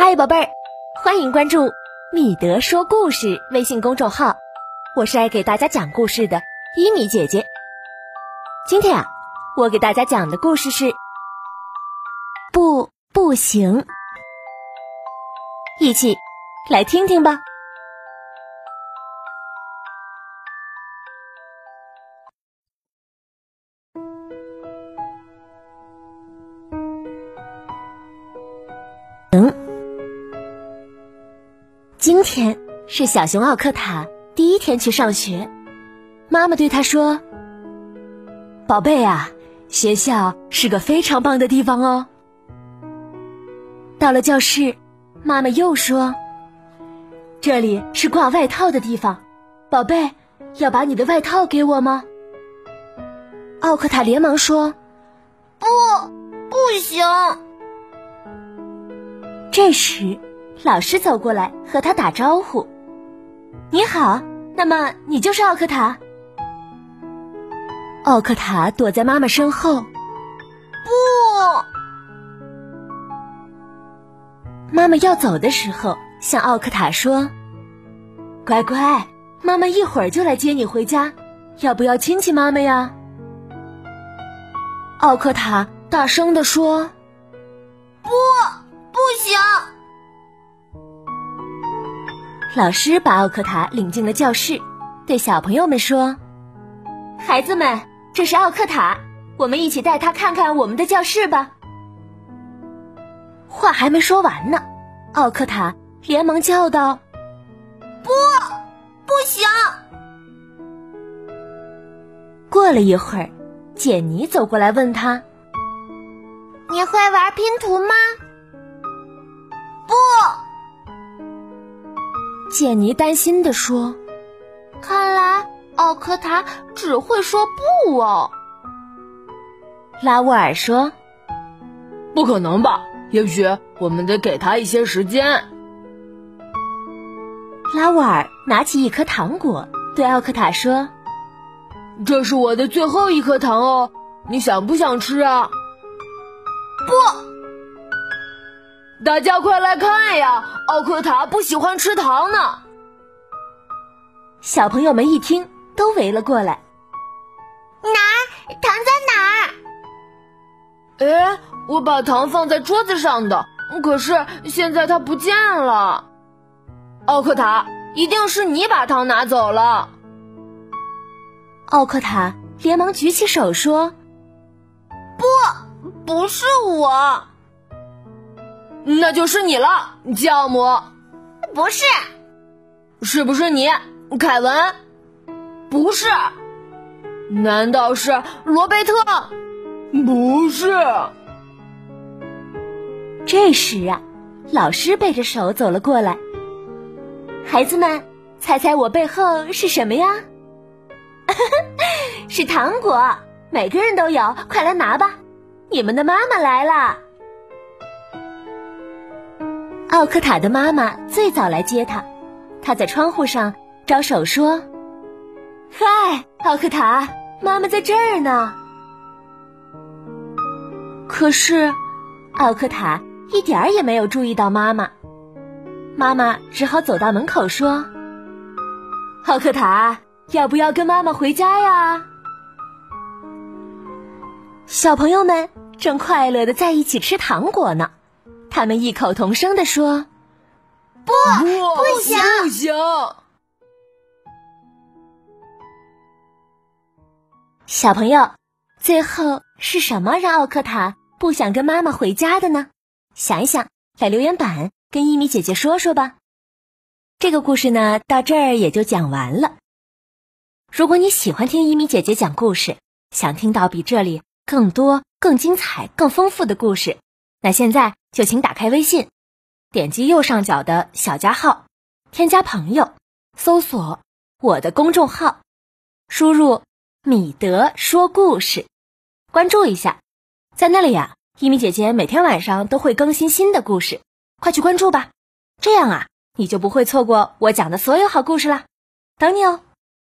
嗨，宝贝儿，欢迎关注“米德说故事”微信公众号，我是爱给大家讲故事的伊米姐姐。今天啊，我给大家讲的故事是“不，不行”，一起来听听吧。今天是小熊奥克塔第一天去上学。妈妈对他说：“宝贝啊，学校是个非常棒的地方哦。”到了教室，妈妈又说：“这里是挂外套的地方，宝贝，要把你的外套给我吗？”奥克塔连忙说：“不，不行。”这时，老师走过来和他打招呼：“你好，那么你就是奥克塔？”奥克塔躲在妈妈身后。不，妈妈要走的时候，向奥克塔说：“乖乖，妈妈一会儿就来接你回家，要不要亲亲妈妈呀？”奥克塔大声地说：“不。”不行！老师把奥克塔领进了教室，对小朋友们说：“孩子们，这是奥克塔，我们一起带他看看我们的教室吧。”话还没说完呢，奥克塔连忙叫道：“不，不行！”过了一会儿，简妮走过来问他：“你会玩拼图吗？”不，简妮担心的说：“看来奥克塔只会说不哦。”拉沃尔说：“不可能吧？也许我们得给他一些时间。”拉沃尔拿起一颗糖果，对奥克塔说：“这是我的最后一颗糖哦，你想不想吃啊？”大家快来看呀！奥克塔不喜欢吃糖呢。小朋友们一听，都围了过来。哪儿？糖在哪儿？哎，我把糖放在桌子上的，可是现在它不见了。奥克塔，一定是你把糖拿走了。奥克塔连忙举起手说：“不，不是我。”那就是你了，酵母。不是，是不是你，凯文？不是，难道是罗贝特？不是。这时啊，老师背着手走了过来。孩子们，猜猜我背后是什么呀？是糖果，每个人都有，快来拿吧！你们的妈妈来了。奥克塔的妈妈最早来接他，他在窗户上招手说：“嗨，奥克塔，妈妈在这儿呢。”可是，奥克塔一点儿也没有注意到妈妈。妈妈只好走到门口说：“奥克塔，要不要跟妈妈回家呀？”小朋友们正快乐的在一起吃糖果呢。他们异口同声地说：“不，不行，不行！”小朋友，最后是什么让奥克塔不想跟妈妈回家的呢？想一想，在留言板跟一米姐姐说说吧。这个故事呢，到这儿也就讲完了。如果你喜欢听一米姐姐讲故事，想听到比这里更多、更精彩、更丰富的故事。那现在就请打开微信，点击右上角的小加号，添加朋友，搜索我的公众号，输入“米德说故事”，关注一下，在那里呀，一米姐姐每天晚上都会更新新的故事，快去关注吧，这样啊，你就不会错过我讲的所有好故事啦，等你哦。